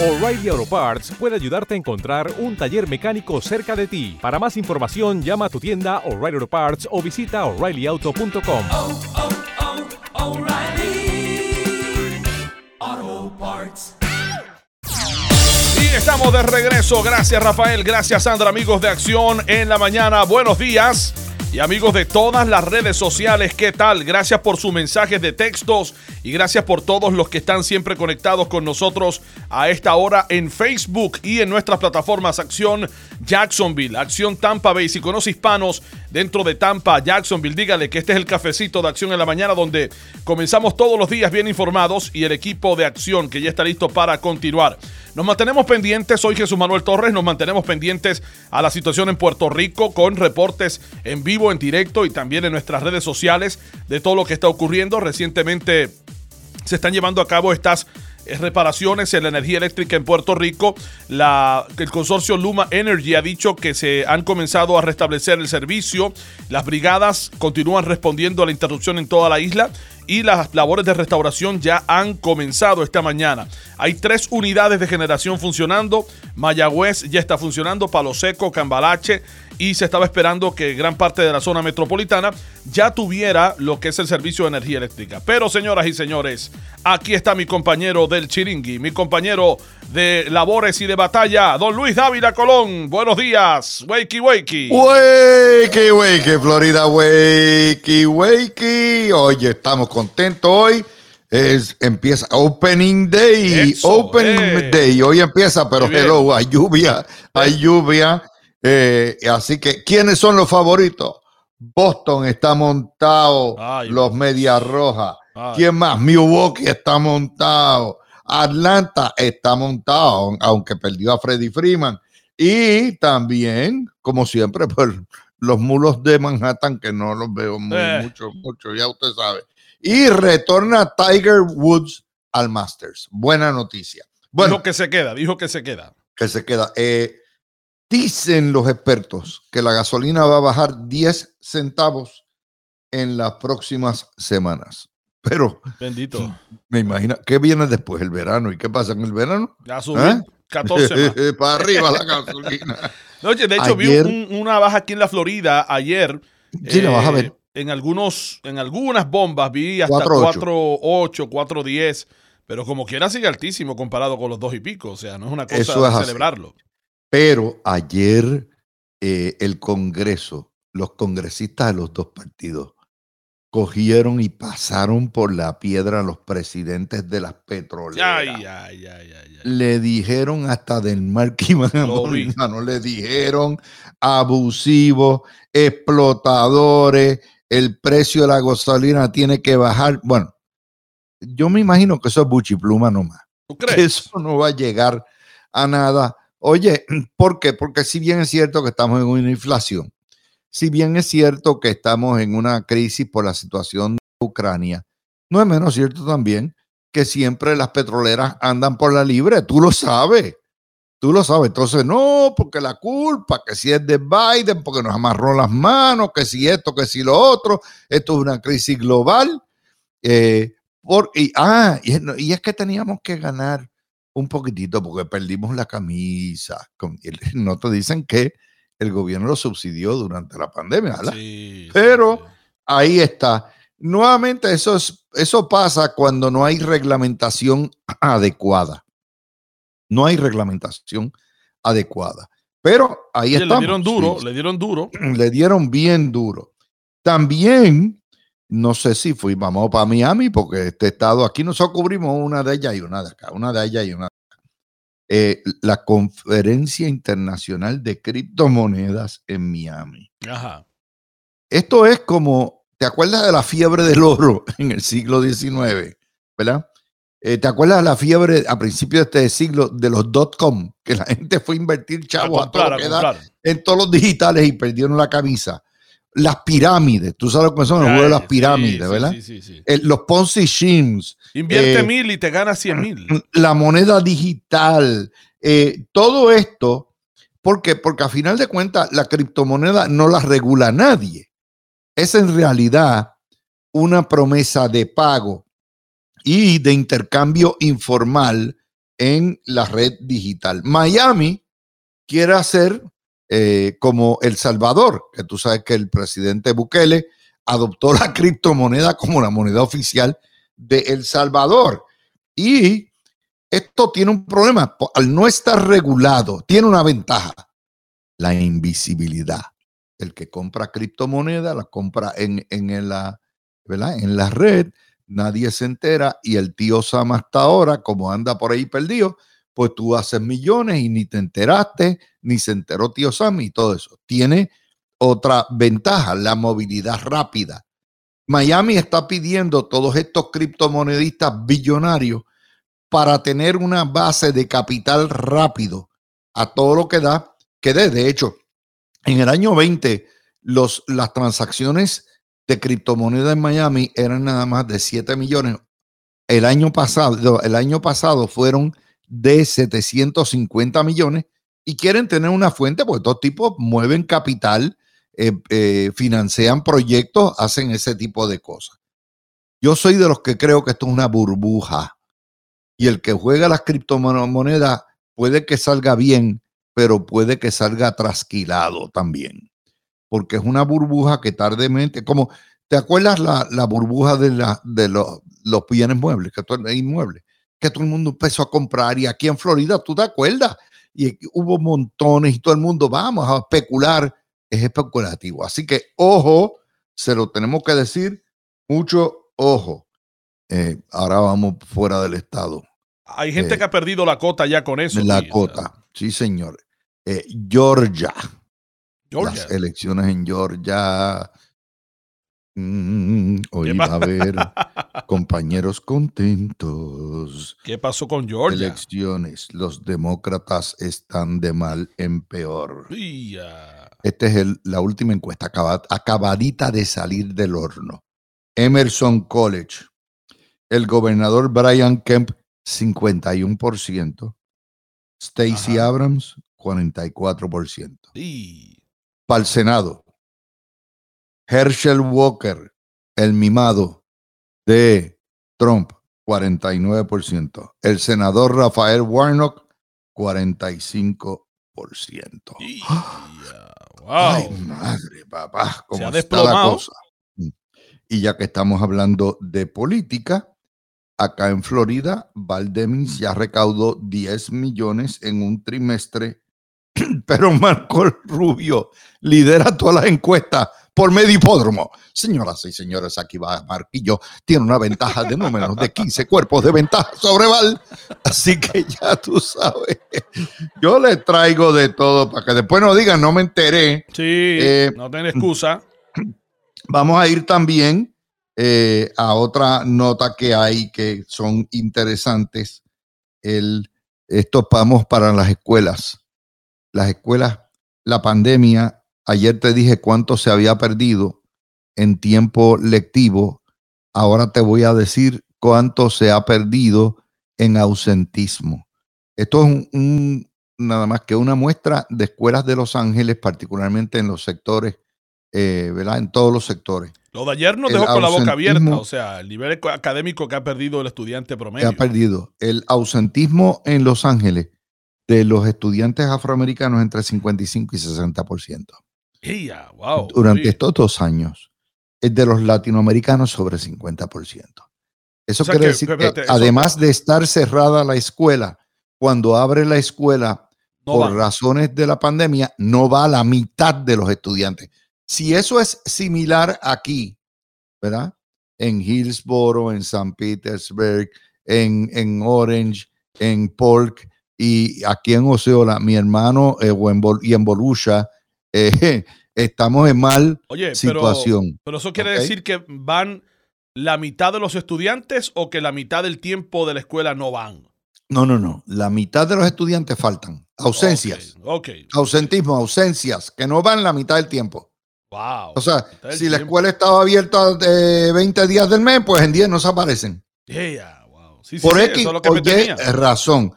O'Reilly Auto Parts puede ayudarte a encontrar un taller mecánico cerca de ti. Para más información, llama a tu tienda O'Reilly Auto Parts o visita oreillyauto.com. Y estamos de regreso. Gracias Rafael, gracias Sandra, amigos de Acción en la mañana. Buenos días. Y amigos de todas las redes sociales, ¿qué tal? Gracias por sus mensajes de textos y gracias por todos los que están siempre conectados con nosotros a esta hora en Facebook y en nuestras plataformas Acción Jacksonville, Acción Tampa Bay. Si conoce hispanos dentro de Tampa, Jacksonville, dígale que este es el cafecito de Acción en la mañana donde comenzamos todos los días bien informados y el equipo de Acción que ya está listo para continuar. Nos mantenemos pendientes, soy Jesús Manuel Torres, nos mantenemos pendientes a la situación en Puerto Rico con reportes en vivo, en directo y también en nuestras redes sociales de todo lo que está ocurriendo. Recientemente se están llevando a cabo estas reparaciones en la energía eléctrica en Puerto Rico. El consorcio Luma Energy ha dicho que se han comenzado a restablecer el servicio. Las brigadas continúan respondiendo a la interrupción en toda la isla y las labores de restauración ya han comenzado esta mañana. Hay tres unidades de generación funcionando. Mayagüez ya está funcionando, Palo Seco, Cambalache y se estaba esperando que gran parte de la zona metropolitana ya tuviera lo que es el servicio de energía eléctrica. Pero señoras y señores, aquí está mi compañero del Chiringui, mi compañero de labores y de batalla, don Luis Dávila Colón. Buenos días, wakey wakey. Wakey, wakey, Florida, wakey, wakey. Oye, estamos contentos hoy. Es, empieza Opening Day, Eso, Opening eh. Day. Hoy empieza, pero hello, hay lluvia, hay lluvia. Eh, así que, ¿quiénes son los favoritos? Boston está montado, Ay, los. Medias Rojas. Ay. ¿Quién más? Milwaukee está montado. Atlanta está montado, aunque perdió a Freddy Freeman. Y también, como siempre, pues los mulos de Manhattan, que no los veo muy, Eh. mucho, mucho, ya usted sabe. Y retorna Tiger Woods al Masters. Buena noticia. Bueno, Dijo que se queda, dijo que se queda. que se queda. Eh, dicen los expertos que la gasolina va a bajar 10 centavos en las próximas semanas. Pero Bendito. me imagino, ¿qué viene después? ¿El verano? ¿Y qué pasa en el verano? Ya subió ¿Eh? 14 más. Para arriba la gasolina. Oye, de hecho, Ayer- vi un- una baja aquí en la Florida ayer. Sí, la vas a eh, ver. En, algunos, en algunas bombas vi hasta 4.8. 4.8, 4.10, pero como quiera sigue altísimo comparado con los dos y pico. O sea, no es una cosa de así. Pero ayer eh, el Congreso, los congresistas de los dos partidos, cogieron y pasaron por la piedra a los presidentes de las petroleras. Ay, ay, ay, ay, ay. le dijeron hasta del mar que iban a morir, mano, le dijeron abusivos, explotadores, el precio de la gasolina tiene que bajar. Bueno, yo me imagino que eso es buchipluma nomás, ¿Tú que crees? eso no va a llegar a nada. Oye, ¿por qué? Porque si bien es cierto que estamos en una inflación, si bien es cierto que estamos en una crisis por la situación de Ucrania, no es menos cierto también que siempre las petroleras andan por la libre, tú lo sabes. Tú lo sabes. Entonces, no, porque la culpa, que si es de Biden, porque nos amarró las manos, que si esto, que si lo otro, esto es una crisis global. Eh, ah, y es que teníamos que ganar un poquitito porque perdimos la camisa. No te dicen que el gobierno lo subsidió durante la pandemia, ¿verdad? Sí, Pero- sí. Ahí está. Nuevamente, eso, es, eso pasa cuando no hay reglamentación adecuada. No hay reglamentación adecuada. Pero ahí Oye, le dieron duro, sí, le dieron duro. le dieron bien duro. También, no sé si fui, vamos para Miami, porque este estado aquí nosotros cubrimos una de ellas y una de acá, una de ellas y una de acá. Eh, la Conferencia Internacional de Criptomonedas en Miami. Ajá. Esto es como, ¿te acuerdas de la fiebre del oro en el siglo XIX? ¿Verdad? Eh, ¿Te acuerdas la fiebre a principios de este siglo de los dot-com? Que la gente fue a invertir chavos a, todo lo que da en todos los digitales y perdieron la camisa. Las pirámides, tú sabes cómo son los juegos de las pirámides, ¿verdad? Sí, sí, eh, los Ponzi Schemes. Invierte eh, mil y te gana cien mil. La moneda digital. todo esto, ¿por qué? Porque a final de cuentas la criptomoneda no la regula nadie. Es en realidad una promesa de pago y de intercambio informal en la red digital. Miami quiere hacer eh, como El Salvador, que tú sabes que el presidente Bukele adoptó la criptomoneda como la moneda oficial de El Salvador. Y esto tiene un problema, al no estar regulado, tiene una ventaja, la invisibilidad. El que compra criptomoneda la compra en, en, la, ¿verdad? en la red nadie se entera y el tío Sam hasta ahora, como anda por ahí perdido, pues tú haces millones y ni te enteraste, ni se enteró tío Sam y todo eso. Tiene otra ventaja, la movilidad rápida. Miami está pidiendo todos estos criptomonedistas billonarios para tener una base de capital rápido a todo lo que da, que. De hecho, en el año 20, los, las transacciones de criptomonedas en Miami eran nada más de 7 millones. El año pasado, el año pasado fueron de 750 millones y quieren tener una fuente porque todos tipos mueven capital, eh, eh, financian proyectos, hacen ese tipo de cosas. Yo soy de los que creo que esto es una burbuja y el que juega las criptomonedas puede que salga bien, pero puede que salga trasquilado también porque es una burbuja que tardemente, como, ¿te acuerdas la, burbuja de, la, de los, los bienes muebles, que todo, inmuebles, que todo el mundo empezó a comprar y aquí en Florida, ¿tú te acuerdas? Y hubo montones y todo el mundo, vamos a especular, es especulativo. Así que ojo, se lo tenemos que decir, mucho ojo. Eh, ahora vamos fuera del estado. Hay gente eh, que ha perdido la cota ya con eso. La cota, sí, señor. Eh, Georgia las elecciones en Georgia. Mm, hoy va a haber compañeros contentos. ¿Qué pasó con Georgia? Elecciones. Los demócratas están de mal en peor. Esta es la última encuesta acabadita de salir del horno. Emerson College. El gobernador Brian Kemp, 51%. Stacey Abrams, 44%. Sí para el Senado. Herschel Walker, el mimado de Trump, 49%. El senador Rafael Warnock, 45%. Ay, madre, papá, cómo está la cosa. Y ya que estamos hablando de política, acá en Florida, Valdemins ya recaudó 10 millones en un trimestre pero Marco Rubio lidera todas las encuestas por medio hipódromo. Señoras y señores, aquí va Marquillo. Tiene una ventaja de números de 15 cuerpos de ventaja sobre Val. Así que ya tú sabes. Yo le traigo de todo para que después no digan, no me enteré. Sí, eh, no tiene excusa. Vamos a ir también eh, a otra nota que hay que son interesantes. El, esto vamos para las escuelas las escuelas, la pandemia, ayer te dije cuánto se había perdido en tiempo lectivo, ahora te voy a decir cuánto se ha perdido en ausentismo. Esto es un, nada más que una muestra de escuelas de Los Ángeles, particularmente en los sectores, eh, ¿verdad? En todos los sectores. Lo de ayer nos dejó con la boca abierta, o sea, el nivel académico que ha perdido el estudiante promedio. Que ha perdido. El ausentismo en Los Ángeles de los estudiantes afroamericanos entre 55 y 60%. Wow, durante estos dos años. Es de los latinoamericanos sobre 50%. Eso quiere decir que, además de estar cerrada la escuela, cuando abre la escuela por razones de la pandemia, no va a la mitad de los estudiantes. Si eso es similar aquí, ¿verdad? En Hillsboro, en San Petersburg, en, en Orange, en Polk, y aquí en Oceola, mi hermano eh, y en Volusia, eh, estamos en mal situación. Pero, eso quiere decir que van la mitad de los estudiantes o que la mitad del tiempo de la escuela no van? No, no, no. La mitad de los estudiantes faltan. Ausencias. Ok. Ausentismo, ausencias, que no van la mitad del tiempo. Wow. O sea, si la escuela estaba abierta de 20 días del mes, pues en 10 no se aparecen. Yeah, wow. Sí, sí, Por sí, X eso es lo que o me Y temía. razón.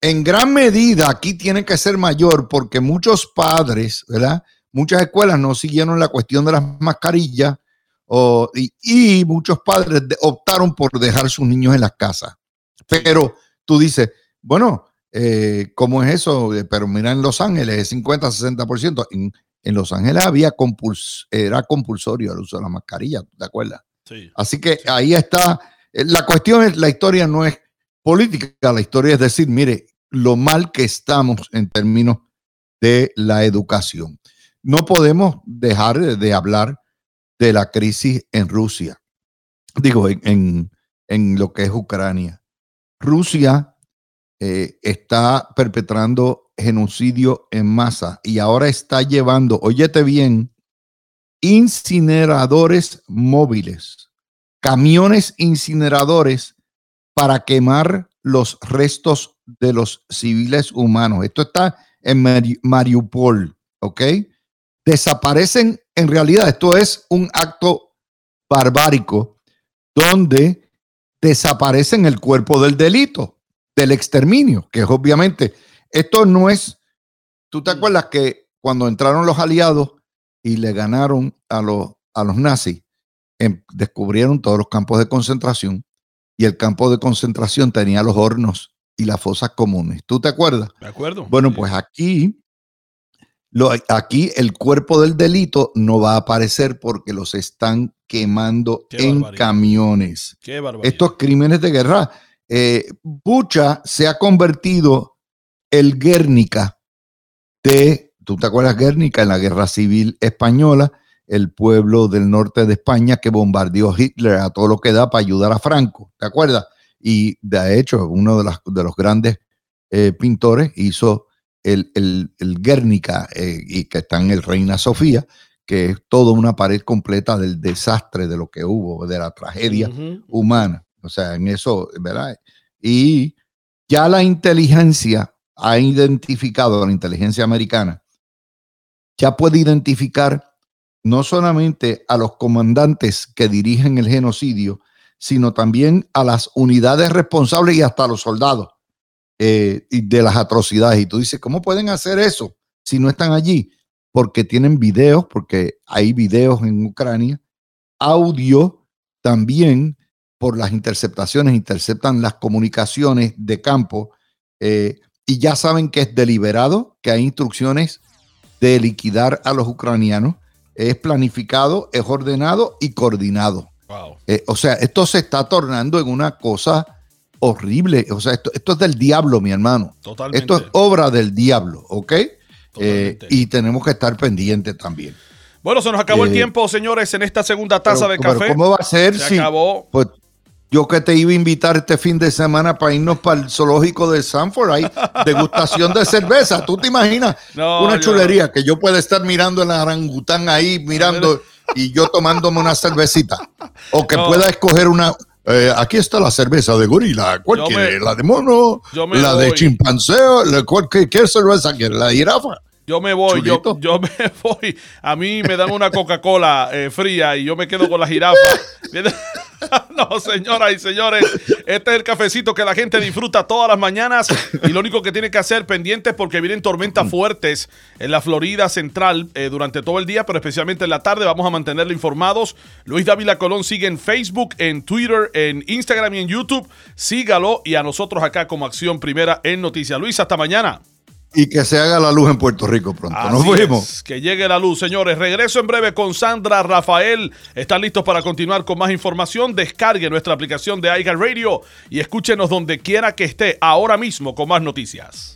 En gran medida aquí tiene que ser mayor porque muchos padres, ¿verdad? Muchas escuelas no siguieron la cuestión de las mascarillas o- y, y muchos padres optaron por dejar sus niños en las casas. Pero tú dices, bueno, eh, ¿cómo es eso? Eh, Pero mira, en Los Ángeles es 50, 60%. En, en Los Ángeles había compuls- era compulsorio el uso de la mascarilla, ¿te acuerdas? Sí. Así que ahí está. Eh, La cuestión es, la historia no es política, la historia es decir, mire, lo mal que estamos en términos de la educación. No podemos dejar de, hablar de la crisis en Rusia, digo, en, en- en lo que es Ucrania. Rusia eh, está perpetrando genocidio en masa y ahora está llevando, óyete bien, incineradores móviles, camiones incineradores para quemar los restos de los civiles humanos. Esto está en Mari- Mariupol, ¿ok? Desaparecen, en realidad, esto es un acto barbárico donde desaparecen el cuerpo del delito, del exterminio, que es obviamente, esto no es, tú te acuerdas que cuando entraron los aliados y le ganaron a los, a los nazis, em- descubrieron todos los campos de concentración y el campo de concentración tenía los hornos y las fosas comunes. ¿Tú te acuerdas? ¿De acuerdo? Bueno, pues aquí, lo, aquí el cuerpo del delito no va a aparecer porque los están quemando Qué en barbaridad. camiones. Qué barbaridad. Estos crímenes de guerra. Eh, Bucha se ha convertido el Guernica de, ¿tú te acuerdas Guernica en la guerra civil española? El pueblo del norte de España que bombardeó Hitler a todo lo que da para ayudar a Franco, ¿te acuerdas? Y de hecho, uno de, las- de los grandes eh, pintores hizo el, el, el Guernica, eh, y que está en el Reina Sofía, que es toda una pared completa del desastre de lo que hubo, de la tragedia humana. O sea, en eso, ¿verdad? Y ya la inteligencia ha identificado, la inteligencia americana, ya puede identificar no solamente a los comandantes que dirigen el genocidio, sino también a las unidades responsables y hasta a los soldados eh, de las atrocidades. Y tú dices, ¿cómo pueden hacer eso si no están allí? Porque tienen videos, porque hay videos en Ucrania, audio también por las interceptaciones, interceptan las comunicaciones de campo eh, y ya saben que es deliberado, que hay instrucciones de liquidar a los ucranianos, es planificado, es ordenado y coordinado. Wow. Eh, o sea, esto se está tornando en una cosa horrible. O sea, esto, esto es del diablo, mi hermano. Totalmente. Esto es obra del diablo, ¿ok? Eh, y tenemos que estar pendientes también. Bueno, se nos acabó el Eh, tiempo, señores, en esta segunda taza Pero- de pero café. ¿Cómo va a ser Se si acabó. pues yo que te iba a invitar este fin de semana para irnos para el zoológico de Sanford, hay degustación de cerveza. ¿Tú te imaginas No, una yo- chulería que yo pueda estar mirando el orangután ahí, mirando y yo tomándome una cervecita? O que No. pueda escoger una... eh, aquí está la cerveza de gorila, ¿cuál quiere? me- ¿La de mono? ¿La de voy. chimpancé? ¿La, cuál- qué, qué cerveza quiere? ¿La de jirafa? Yo me voy, yo, yo me voy. A mí me dan una Coca-Cola eh, fría y yo me quedo con la jirafa. no, señoras y señores, este es el cafecito que la gente disfruta todas las mañanas y lo único que tiene que hacer pendientes porque vienen tormentas fuertes en la Florida central eh, durante todo el día, pero especialmente en la tarde. Vamos a mantenerle informados. Luis Dávila Colón sigue en Facebook, en Twitter, en Instagram y en YouTube. Sígalo y a nosotros acá como Acción Primera en Noticias. Luis, hasta mañana. Y que se haga la luz en Puerto Rico pronto. Nos es, que llegue la luz, señores. Regreso en breve con Sandra Rafael. ¿Están listos para continuar con más información? Descargue nuestra aplicación de iHeart Radio y escúchenos donde quiera que esté ahora mismo con más noticias.